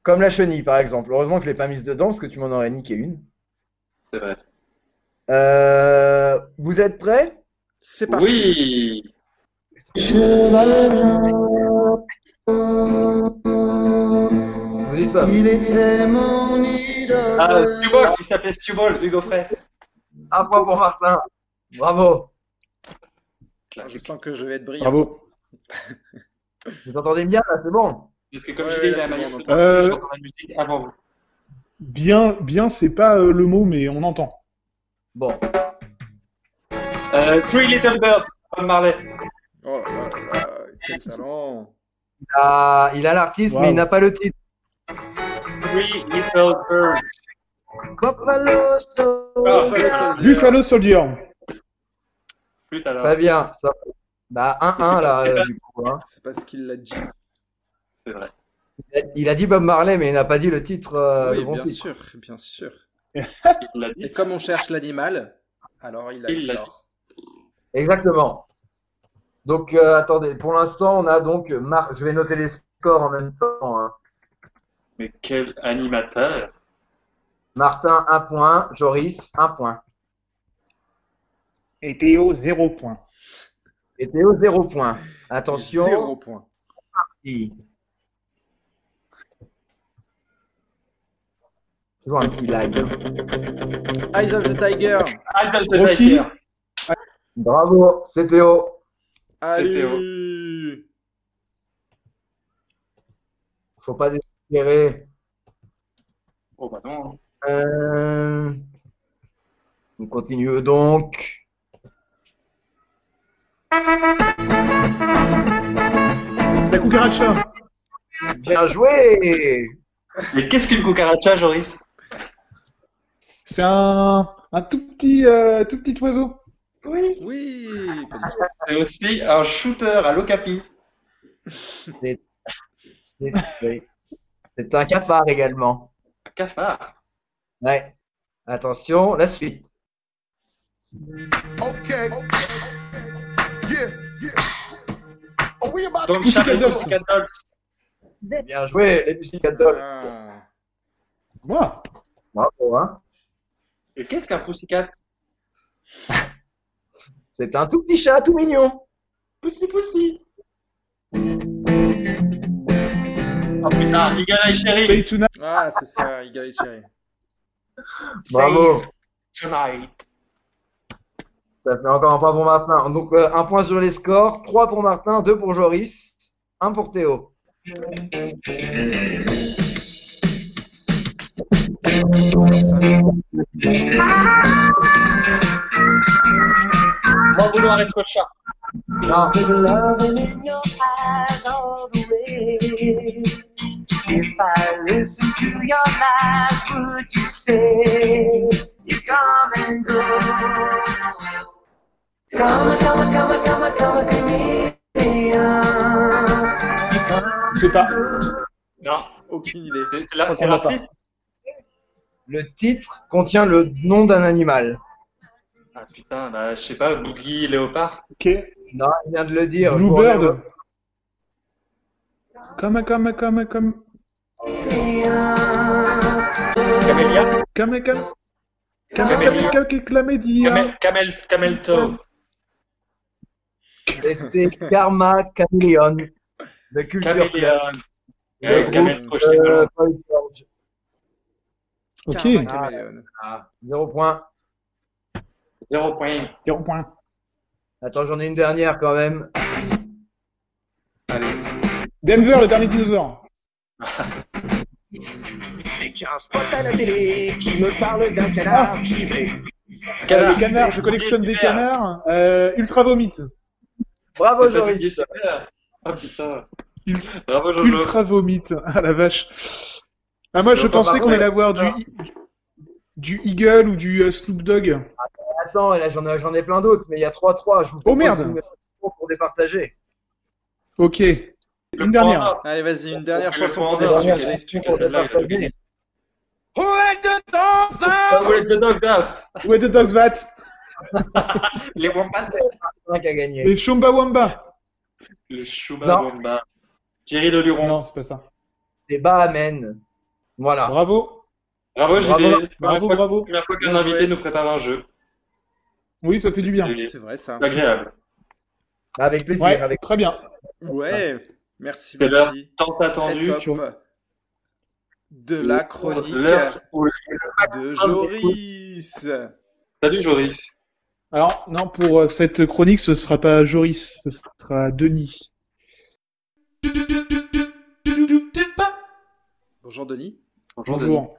Comme la chenille, par exemple. Heureusement que je l'ai pas mise dedans, parce que tu m'en aurais niqué une. C'est vrai. Euh, vous êtes prêts? C'est parti. Oui. Je vous dis ça. Ah, Stubol, il s'appelait Stubol, Hugo Frey. Un point pour Martin. Bravo. Je sens que je vais être brillant. Bravo. *laughs* Vous entendez bien là, c'est bon. Parce que comme Ouais, je dis, là, il a c'est ma bon, liste on de entend. Euh, j'entends la musique avant vous. Bien, bien, c'est pas euh, le mot, mais on entend. Bon. Euh, Three Little Birds, Bob Marley. Oh là là là quel talent. Ah, il a l'artiste, Wow. mais il n'a pas le titre. Three Little Birds. Buffalo Soldier. Buffalo Soldier. Alors. Très bien. Ça... Bah, 1-1 là, C'est pas- euh, du coup. hein. C'est parce qu'il l'a dit. C'est vrai. Il a- Il a dit Bob Marley, mais il n'a pas dit le titre. euh, oui, le bon bien titre. sûr, bien sûr. *laughs* Il l'a dit. Et comme on cherche l'animal, alors il a Il l'a. Exactement. Donc, euh, attendez, pour l'instant, on a donc. Mar... Je vais noter les scores en même temps. hein. Mais quel animateur? Martin, 1 point. Joris, 1 point. Et Théo, zéro point. Et Théo, 0 point. Attention. Zéro point. petit. Toujours un petit lag. Eyes of the Tiger. Eyes of the Rocky. Tiger. Bravo, c'est Théo. Allez. Faut pas désespérer. Oh bah non. Euh... On continue donc. La cucaracha. Bien joué Mais qu'est-ce qu'une cucaracha, Joris? C'est un, un tout petit, euh, tout petit oiseau. Oui. Oui. C'est aussi un shooter à l'Ocapi. C'est un cafard également. Un cafard. Ouais. Attention, la suite. Okay. Yeah, yeah. Are we about Donc. Pussycat Dolls. Bien joué, les Pussycat Dolls. Ah. Moi. Bravo, hein. Et qu'est-ce qu'un Pussycat? *laughs* C'est un tout petit chat, tout mignon. Pussy Pussy. Oh putain, Cherry. Stay tonight. Ah, c'est ça, Eagle et Cherry. *laughs* Bravo. Tonight. Ça fait encore un point pour Martin. Donc, euh, un point sur les scores. 3 pour Martin, 2 pour Joris, 1 pour Théo. Moi, vouloir être chat. Way. If I listen to your lies, would you say you come and go? Come, come, come, come, come, come Je sais pas. Non, Aucune idée. c'est la- Je c'est comprends leur pas. titre le titre contient le nom d'un animal. Ah putain, bah, je sais pas, Boogie Léopard? Ok. Non, il vient de le dire. Bluebird. Comme, comme, comme, comme. Camélia? Comme, comme. Comme, Camélia? comme, comme, clamédia. Camel, camel, camel toe. C'était Karma Chameleon de Culture Club. Caméléon. Le Ouais, groupe, euh. Paul George. Ok. Caméléon. Ah, zéro point. Zéro point. Zéro point. Attends, j'en ai une dernière quand même. Allez. Denver, le dernier dinosaure. Des gens spots à la télé qui me parlent d'un canard. Euh, Canard. les canards, je collectionne des canards. Euh, Ultra Vomit. Bravo, Joris. Oh putain. Bravo Jojo. Ultra Vomit. Ah la vache. Ah moi je pensais qu'on allait avoir du du Eagle ou du euh, Snoop Dogg. Attends, là, j'en ai, j'en ai plein d'autres, mais il y a 3-3. Je vous Oh, merde. pour départager. Ok. Le Une dernière. point Allez, vas-y, une dernière Le chanson pour départager. Who let the dogs out? Let the dogs out? Où est the Dogs Vat *laughs* Les wombats. Un qui a gagné. Les Shumba Wamba. Le Chouba Non. Womba. Thierry Le Luron. Non, c'est pas ça. C'est Bahamen. Voilà. Bravo. Bravo Bravo. JD. Bravo, Première fois- bravo. Première fois qu'un invité nous prépare un jeu. Oui, ça fait du bien. C'est C'est vrai, ça. agréable. Avec plaisir. Ouais, Avec... très bien. Ouais, merci, C'est l'heure merci. tant Très attendue. top. De la chronique de Joris. Salut Joris. Alors, non, pour euh, cette chronique, ce sera pas Joris, ce sera Denis. Bonjour Denis. Bonjour.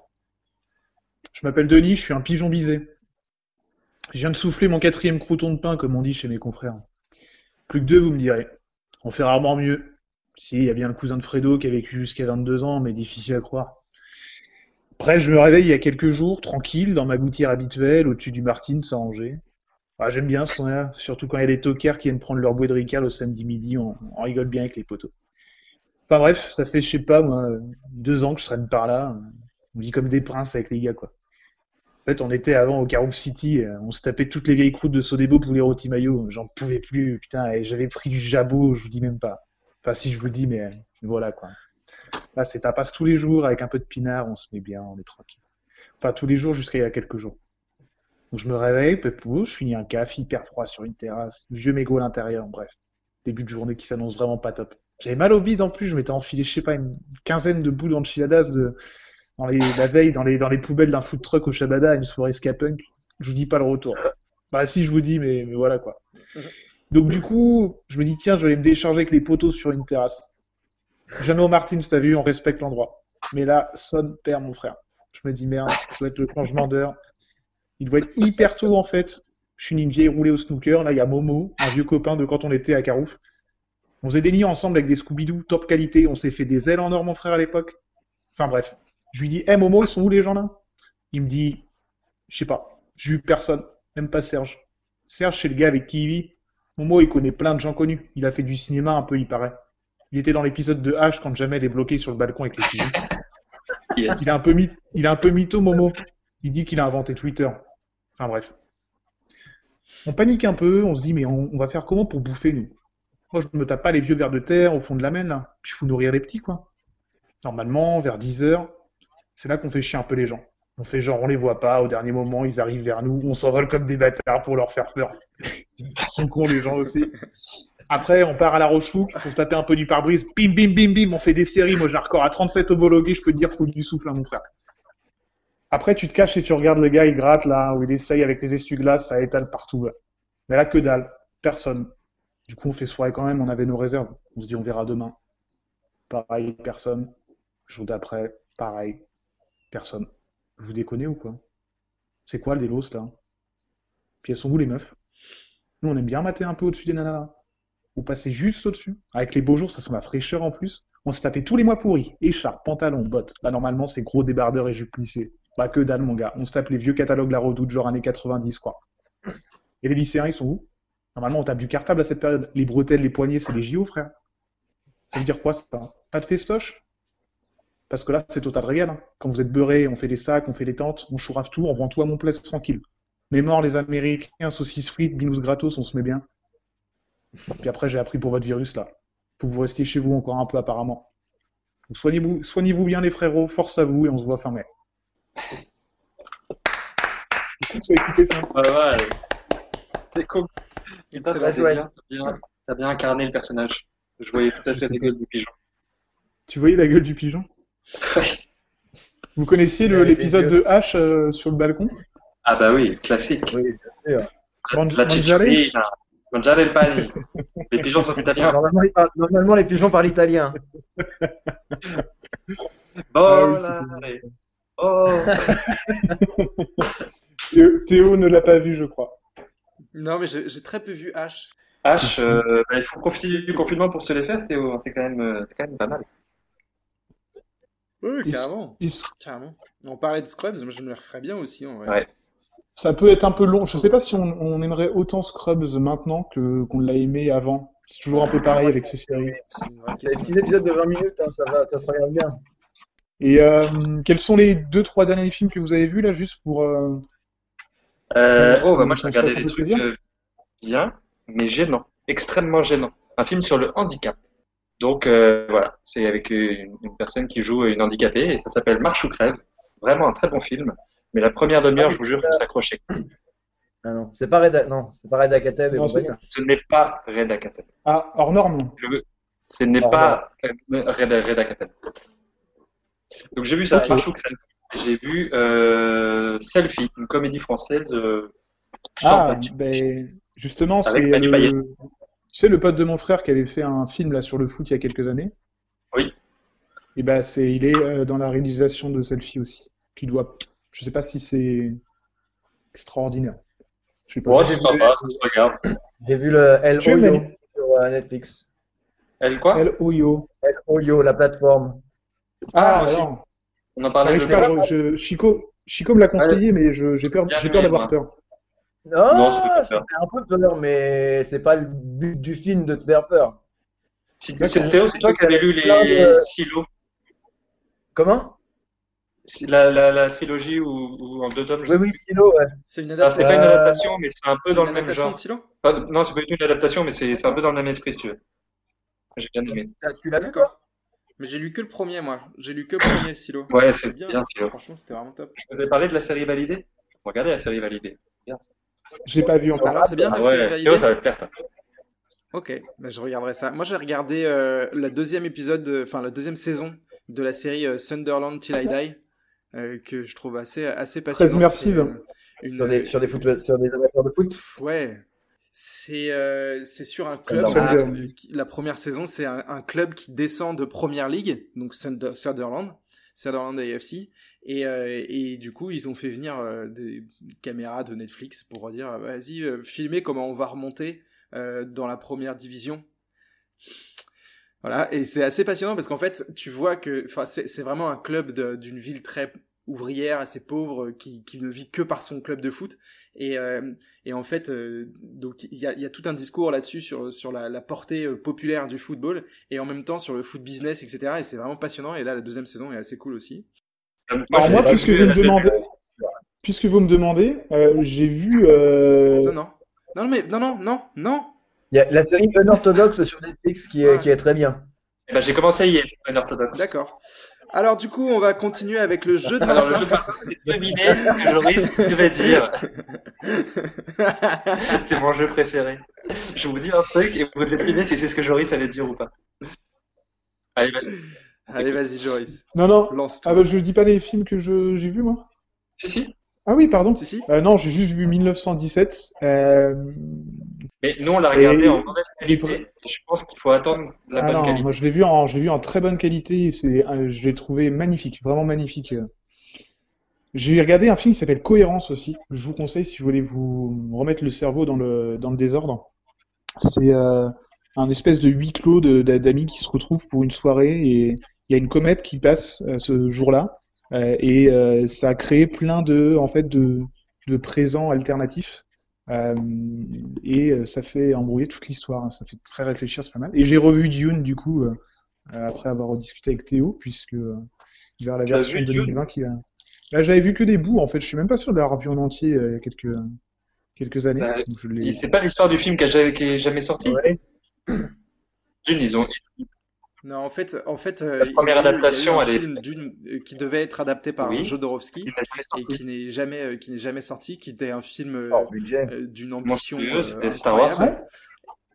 Je m'appelle Denis, je suis un pigeon bisé. Je viens de souffler mon quatrième crouton de pain, comme on dit chez mes confrères. Plus que deux, vous me direz. On fait rarement mieux. Si, il y a bien le cousin de Fredo qui a vécu jusqu'à 22 ans, mais difficile à croire. Après, je me réveille il y a quelques jours, tranquille, dans ma gouttière habituelle, au-dessus du Martine, sans ranger. Ah, J'aime bien ce a, surtout quand il y a des qui viennent prendre leur bouée de Ricard le samedi midi, on rigole bien avec les poteaux. Enfin bref, ça fait, je sais pas, moi, deux ans que je traîne par là. On vit comme des princes avec les gars, quoi. En fait, on était avant au Carouf City, euh, on se tapait toutes les vieilles croûtes de Sodebo pour les rôtis maillots. J'en pouvais plus, putain, et j'avais pris du jabot, je vous dis même pas. Enfin, si je vous dis, mais euh, voilà, quoi. Là, c'est tapas tous les jours avec un peu de pinard, on se met bien, on est tranquille. Enfin, tous les jours jusqu'à il y a quelques jours. Donc, je me réveille, je finis un café hyper froid sur une terrasse, vieux mégot à l'intérieur, bref. Début de journée qui s'annonce vraiment pas top. J'avais mal au bide en plus, je m'étais enfilé, je sais pas, une quinzaine de boules d'enchiladas de, dans la veille dans les, poubelles d'un food truck au Shabada, une soirée ska punk. Je vous dis pas le retour. Bah si, je vous dis, mais, voilà quoi. Donc du coup, je me dis, tiens, je vais aller me décharger avec les poteaux sur une terrasse. Jeannot Martins, t'as vu, on respecte l'endroit. Mais là, Son perd mon frère. Je me dis merde, ça doit être le changement d'heure. Il doit être hyper tôt en fait. Je suis une vieille roulée au snooker. Là, il y a Momo, un vieux copain de quand on était à Carouf. On faisait des nids ensemble avec des Scooby-Doo, top qualité. On s'est fait des ailes en or, mon frère, à l'époque. Enfin bref. Je lui dis, hé Momo, ils sont où les gens là? Il me dit, je sais pas. J'ai eu personne, même pas Serge. Serge, c'est le gars avec qui il vit. Momo, il connaît plein de gens connus. Il a fait du cinéma un peu, il paraît. Il était dans l'épisode de H quand Jamel est bloqué sur le balcon avec les. *laughs* Yes. Il est un peu, my- il est un peu mytho, Momo. Il dit qu'il a inventé Twitter. Enfin bref. On panique un peu, on se dit, mais on, on va faire comment pour bouffer, nous? Moi, je me tape pas les vieux vers de terre au fond de la Maine, là. Puis il faut nourrir les petits, quoi. Normalement, vers 10 heures, c'est là qu'on fait chier un peu les gens. On fait genre, on les voit pas, au dernier moment, ils arrivent vers nous, on s'envole comme des bâtards pour leur faire peur. *laughs* Ils sont cons, les gens aussi. Après, on part à la Rochefouque pour taper un peu du pare-brise. Bim, bim, bim, bim, on fait des séries. Moi, j'ai un record à 37 homologués, je peux te dire, faut du souffle à mon frère. Après, tu te caches et tu regardes le gars, il gratte là, où il essaye avec les essuie-glaces, ça étale partout. Mais là, que dalle. Personne. Du coup, on fait soirée quand même, on avait nos réserves. On se dit, on verra demain. Pareil, personne. Jour d'après, pareil. Personne. Vous déconnez ou quoi? C'est quoi le délos là? Puis elles sont où les meufs? Nous, on aime bien mater un peu au-dessus des nanas là. Vous passez juste au-dessus. Avec les beaux jours, ça sent la fraîcheur en plus. On s'est tapé tous les mois pourris. Écharpe, pantalon, bottes. Là, normalement, c'est gros débardeur et jupe plissée. Bah, que dalle, mon gars. On se tape les vieux catalogues La Redoute, genre années 90, quoi. Et les lycéens, ils sont où? Normalement, on tape du cartable à cette période. Les bretelles, les poignets, c'est les JO, frère. Ça veut dire quoi, ça? Pas de festoche? Parce que là, c'est total régal. hein. Quand vous êtes beurré, on fait des sacs, on fait des tentes, on chourave tout, on vend tout à mon place tranquille. Mais mort, les Américains, saucisses frites, binous gratos, on se met bien. Puis après, j'ai appris pour votre virus, là. Faut que vous restiez chez vous encore un peu, apparemment. Donc, soignez-vous, soignez-vous bien, les frérots. Force à vous et on se voit fin mai. *laughs* Ça a ouais. C'est cool. C'est t'as bien, bien, bien incarné le personnage. Je voyais tout à fait pas. gueules du pigeon. Tu voyais la gueule du pigeon Vous connaissiez l'épisode de H euh, sur le balcon? Ah bah oui, classique. Oui, bien sûr. Mangi- La mangiare il pani. *laughs* Les pigeons sont italiens. Normalement, ils parlent- normalement, les pigeons parlent italien. *laughs* Ah oui, Volare. Oh. *laughs* Théo ne l'a pas vu, je crois. Non, mais j'ai j'ai très peu vu H. H, euh, bah, il faut profiter du confinement pour se les faire, Théo. C'est quand même, euh, c'est quand même pas mal. Oui, carrément. Carrément. On parlait de Scrubs, moi je me les referais bien aussi en vrai. Ouais. Ça peut être un peu long. Je sais pas si on, on aimerait autant Scrubs maintenant que qu'on l'a aimé avant. C'est toujours un peu pareil avec ces séries. C'est question. petits épisodes de 20 minutes, hein, ça va, ça se regarde bien. Et euh, quels sont les deux, trois derniers films que vous avez vus là, juste pour. euh, Euh, oh, bah, moi, j'ai regardé des trucs euh, bien, mais gênants. Extrêmement gênants. Un film sur le handicap. Donc, euh, voilà. C'est avec une, une personne qui joue une handicapée et ça s'appelle Marche ou crève. Vraiment un très bon film. Mais la première demi-heure, je vous jure, faut s'accrocher. *coughs* Ah non, c'est pas Reda, non, c'est pas Reda Kateb et Non. Ce n'est pas Reda Kateb. Ah, hors norme. Ce n'est pas euh, Reda, Reda Kateb. Donc j'ai vu ça, Ok. Marche ou crève. J'ai vu euh, Selfie, une comédie française euh, Ah, ben, justement, c'est le... Tu sais, le pote de mon frère qui avait fait un film là sur le foot il y a quelques années. Oui. Et ben, c'est, il est euh, dans la réalisation de Selfie aussi. Qui doit, je sais pas si c'est extraordinaire. Je sais pas. Ouais, c'est sympa, ça se regarde. J'ai vu le El Oyo sur euh, Netflix. Elle quoi? El Oyo. El Oyo, la plateforme. Ah, alors. On en parlait le pas, je- je- Chico, Chico me l'a conseillé, mais je- j'ai peur, d'avoir peur. Non, Non, ça fait pas ça peur. fait un peu peur, mais c'est pas le but du film de te faire peur. C'est Théo, c'est toi qui avais lu les de- silos, Comment? C'est la, la, la trilogie ou, ou en deux tomes. je Oui, sais oui. Silo, ouais. C'est une Alors, c'est adaptation. pas une Euh, adaptation, mais c'est un peu c'est dans le même adaptation genre. de Silo? Non, c'est pas du tout une adaptation, mais c'est c'est un peu dans le même esprit, si tu veux. J'ai bien aimé. Ah, Tu l'as vu, quoi Mais j'ai lu que le premier, moi. J'ai lu que le premier Silo. Ouais, c'est bien, Silo. Franchement, c'était vraiment top. Je vous ai parlé de la série validée? Regardez la série validée. Bien. J'ai pas vu encore. Alors, c'est bien, Ah est ouais, validée Théo, ça va te plaire, toi. Ok, ben, je regarderai ça. Moi, j'ai regardé euh, la deuxième épisode, de- enfin la deuxième saison de la série euh, Sunderland Till I Die, euh, que je trouve assez assez passionnante. immersive. C'est, euh, une- sur des, sur, des foot, sur des amateurs de foot? Ouais, C'est euh, c'est sur un club. Qui- la première saison, c'est un, un club qui descend de Première Ligue, donc Sunder- Sunderland, Sunderland AFC, et euh, et du coup ils ont fait venir euh, des caméras de Netflix pour dire euh, vas-y euh, filmez comment on va remonter euh, dans la première division. Voilà, et c'est assez passionnant parce qu'en fait, tu vois que, enfin, c'est vraiment un club d'une ville très ouvrière, assez pauvre, euh, qui, qui ne vit que par son club de foot. Et, euh, et en fait, euh, donc il y a, il y a tout un discours là-dessus sur sur la, la portée populaire du football et en même temps sur le foot business, etc. Et c'est vraiment passionnant. Et là, la deuxième saison est assez cool aussi. Alors moi, puisque vous me demandez, puisque vous me demandez, euh, j'ai vu. euh, Non, non, non, mais non, non, non, non. Il y a la série Unorthodox sur Netflix qui est, Ouais. qui est très bien. Eh ben, j'ai commencé hier, Unorthodox. D'accord. Alors du coup, on va continuer avec le jeu de Alors, le Martin. jeu de Martin, c'est deviner ce que Joris devait dire. *laughs* C'est mon jeu préféré. Je vous dis un truc et vous devinez si c'est ce que Joris allait dire ou pas. Allez, vas-y. Allez, vas-y, Joris, Non, non. lance-toi. Ah bah, je dis pas les films que je j'ai vus moi. Si, si. Ah oui, pardon. Si, si. Euh, non, j'ai juste vu 1917. Euh... Mais nous, on l'a regardé Et- en mauvaise qualité. Je pense qu'il faut attendre la Ah bonne non, qualité. moi je l'ai vu en, je l'ai vu en très bonne qualité. et C'est, euh, je l'ai trouvé magnifique, vraiment magnifique. J'ai regardé un film qui s'appelle Cohérence aussi. Je vous conseille si vous voulez vous remettre le cerveau dans le dans le désordre. C'est euh, un espèce de huis clos d'amis qui se retrouvent pour une soirée et il y a une comète qui passe euh, ce jour-là euh, et euh, ça a créé plein de en fait de de présents alternatifs. Euh, et euh, ça fait embrouiller toute l'histoire, hein. ça fait très réfléchir, c'est pas mal. Et j'ai revu Dune du coup euh, après avoir discuté avec Théo, puisque vers la version vu Dune? 2020 qu'il a. Là, j'avais vu que des bouts en fait, je suis même pas sûr de l'avoir vu en entier il y a quelques quelques années. Bah, C'est pas l'histoire du film qui, a qui est jamais sorti? Ouais. Dune, ils ont. Non, en fait, en fait, euh, La première il y a eu- adaptation, il y a eu un elle est- film d'une euh, qui devait être adapté par Oui. Jodorowsky et qui n'est jamais, euh, qui n'est jamais sorti, qui était un film euh, Hors budget. euh, d'une ambition euh, Star Wars, incroyable.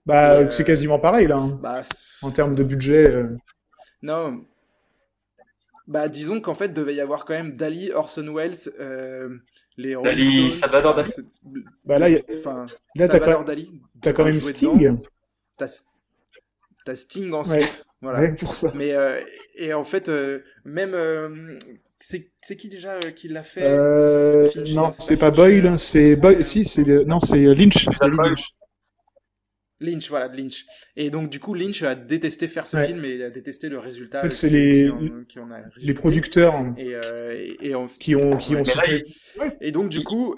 Bah, euh, c'est quasiment pareil là, hein, Bah, en termes de budget. euh. Non. Bah, disons qu'en fait, devait y avoir quand même Dali, Orson Welles, euh, les Rolling Dali, Stones. Salvador Dali Bah là, il y a- Enfin, là t'as quand, Dali. t'as quand même Sting. T'as t'as Sting en Ouais. Voilà. Ouais, pour ça. Mais euh, et en fait, euh, même euh, c'est qui déjà euh, qui l'a fait Euh, non, c'est pas pas Boyle, c'est Boyle. Si, c'est non, c'est Lynch. Lynch. Lynch, voilà, Lynch. Et donc du coup, Lynch a détesté faire ce Ouais. film et a détesté le résultat En fait, c'est les- qui en- qui en a Les producteurs hein, Et, euh, et, et en- qui ont qui ont Mais là, et donc du coup,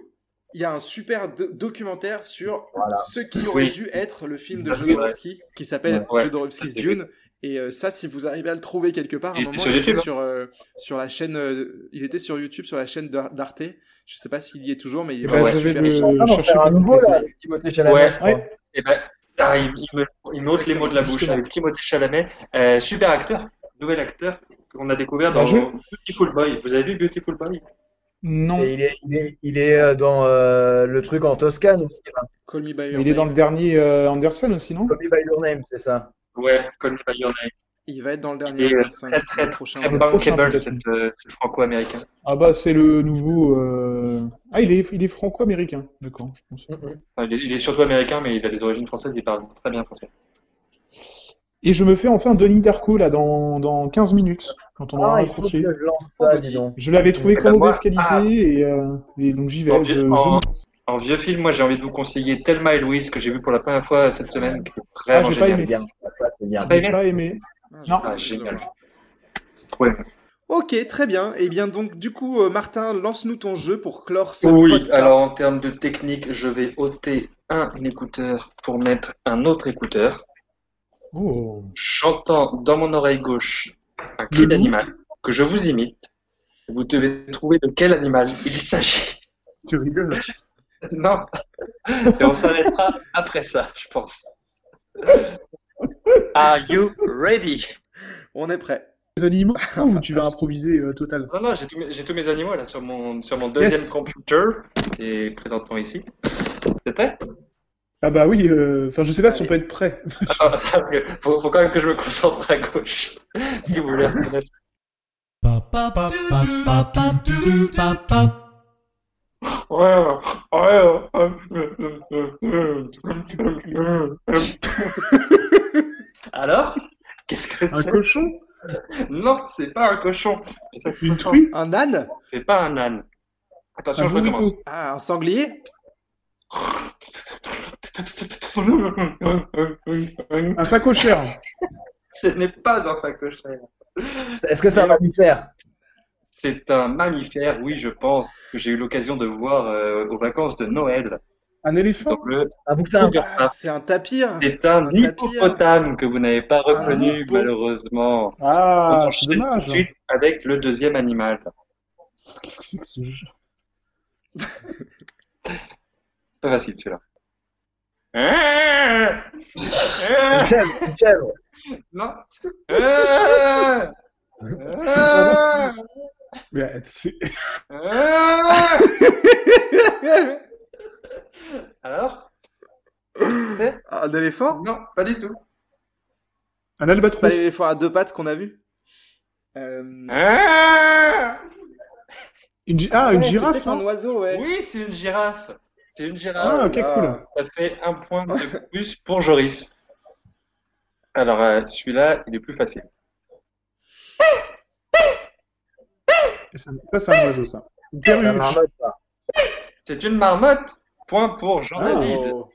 il y a un super do- documentaire sur Voilà. ce qui aurait Oui. dû être le film de Ah, Jodorowsky qui s'appelle Ouais. Jodorowsky's Dune. Et euh, ça, si vous arrivez à le trouver quelque part, à un Il moment, était sur il était YouTube, hein. sur, euh, sur la chaîne, euh, il était sur YouTube, sur la chaîne d'Ar- d'Arte. Je sais pas s'il y est toujours, mais il Eh est ben, vraiment super. le- chercher un nouveau là, avec Timothée Chalamet, Ouais. je crois. Ouais. Et ben, ah, il, il me, il me ôte les mots de la bouche avec Timothée Chalamet, euh, super acteur, nouvel acteur qu'on a découvert Bah, dans Beautiful Boy. Vous avez vu Beautiful Boy? Non, Et il est, il est, il est dans euh, le truc en Toscane aussi. là. Call Me By Your mais il est dans le dernier euh, Anderson aussi, non? Call Me by Your Name, c'est ça. Ouais, Call Me By Your Name. Il va être dans le dernier Et euh, 25, très très le prochain. très bankable euh, ce franco-américain. Ah bah c'est le nouveau. euh, Ah il est il est franco-américain, d'accord. Je pense. Mhm. Enfin, il, est, il est surtout américain, mais il a des origines françaises, il parle très bien français. Et je me fais enfin Denis Darko là dans dans 15 minutes quand on aura Ah, raccroché. je. Je l'avais trouvé Eh ben, moi, mauvaise qualité ah. et, euh, et donc j'y vais. Je, je- en- vieux film, moi j'ai envie de vous conseiller Thelma et Louise que j'ai vu pour la première fois cette semaine, qui est Ah, j'ai pas aimé. Bien, ça, c'est bien. Pas j'ai aimé pas aimé. Ah, Non. Ah, génial. Ouais. Ok, très bien. Et bien donc, du coup, euh, Martin, lance-nous ton jeu pour clore ce Oui, podcast. alors en termes de technique, je vais ôter un écouteur pour mettre un autre écouteur. Oh. J'entends dans mon oreille gauche un cri d'animal que je vous imite. Vous devez trouver de quel animal il s'agit. Tu rigoles. Non. Et on s'arrêtera après ça, je pense. Are you ready? On est prêt. Les animaux ou tu vas improviser euh, total Non, non, j'ai tous mes, j'ai tous mes animaux là sur mon, sur mon deuxième Yes. computer et présentement ici. C'est prêt? Ah bah oui. euh, Enfin je sais pas si on peut être prêt. Que faut, faut quand même que je me concentre à gauche. si vous voulez reconnaître. *laughs* Alors Qu'est-ce que Un c'est cochon? Non, c'est pas un cochon. Ça se Une truie Un âne? C'est pas un âne. Attention, Un je recommence. Ah, un sanglier? Un facochère Ce n'est pas un facochère. Est-ce que c'est un mammifère C'est un mammifère, oui, je pense, que j'ai eu l'occasion de voir euh, aux vacances de Noël. Un éléphant? Dans le Un bouquin Ah, c'est un tapir C'est un Un tapir. hippopotame que vous n'avez pas reconnu, malheureusement. Ah, c'est dommage. tout de suite avec le deuxième animal. Qu'est-ce que c'est que ce jeu? *laughs* Pas facile celui-là. Ah Une Ah chèvre, une chèvre. Non. Ah c'est- Alors C'est Un éléphant? Non, pas du tout. Un C'est pas albatros. l'éléphant à deux pattes qu'on a vu? Euh... Ah Une gi- Ah, une ouais, c'est girafe peut-être un hein oiseau, ouais. Oui, c'est une girafe. C'est une Ah, girafe. ok, Ah. cool. Ça fait un point de plus pour Joris. Alors, euh, celui-là, il est plus facile. Ça, c'est un oiseau, ça. Une C'est un perruche. marmotte, ça. C'est une marmotte. Point pour Jean-David. Oh.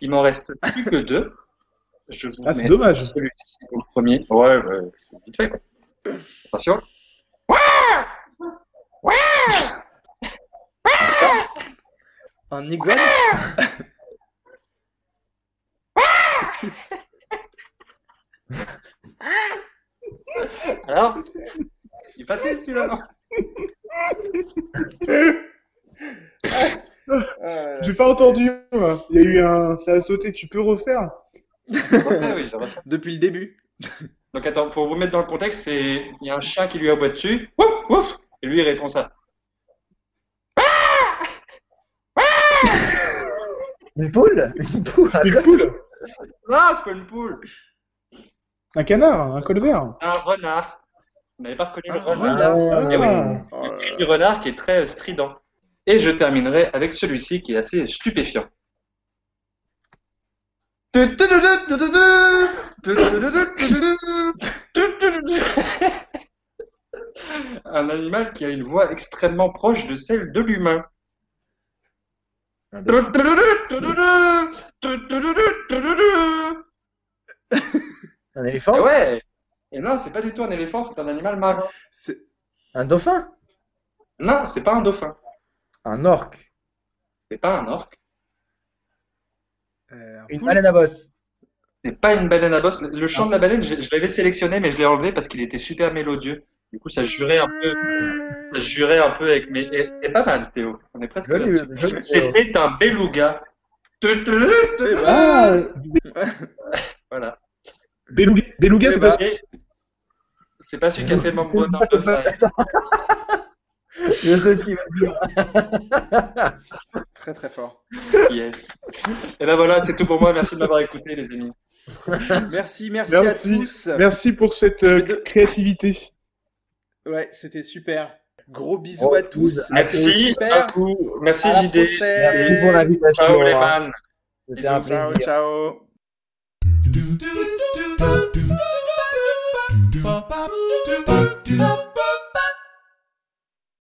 Il m'en reste plus que deux. Je vous Ah, c'est dommage. celui-ci au premier. Ouais, ouais, c'est vite fait. quoi. Attention. Un iguane *laughs* Alors Il est facile celui-là, non J'ai pas entendu, moi. Il y a eu un. Ça a sauté, tu peux refaire Ouais, oui. Depuis le début. Donc attends, pour vous mettre dans le contexte, c'est il y a un chien qui lui aboie dessus. Ouf, ouf Et lui, il répond ça. Une poule? Une poule Une poule? Non, c'est pas une poule. Un canard Un colvert Un renard. Vous n'avez pas reconnu le Un renard. Eh oui. Ah. Oh Le cri du renard qui est très euh, strident. Et je terminerai avec celui-ci qui est assez stupéfiant. Un animal qui a une voix extrêmement proche de celle de l'humain. Un éléphant ouais Et non, c'est pas du tout un éléphant, c'est un animal marin. C'est Un dauphin? Non, c'est pas un dauphin. Un orque C'est pas un orque. euh, un Une baleine à bosse C'est pas une baleine à bosse. Le- chant de la baleine, je, je l'avais sélectionné, mais je l'ai enlevé parce qu'il était super mélodieux. Du coup, ça jurait un peu, ça jurait un peu avec mes. C'est pas mal, Théo. On est presque Théo. C'était un beluga. Ah *laughs* Voilà. Beluga, Beluga c'est bah, pas. C'est pas celui qui a fait Mambo C'est pas- c'est pas- Number Je sais ce qu'il va dire. *laughs* Très très fort. Yes. Et ben voilà, c'est tout pour moi. Merci de m'avoir écouté, les amis. Merci, merci, Merci. à tous. Merci pour cette euh, créativité. Ouais, c'était super. Gros bisous Oh, à tous. bisous. Merci super. beaucoup. Merci À JD. Merci pour l'invitation. Ciao les fans. C'était un Ciao, plaisir. ciao. Ba-ba-do-do-do-do.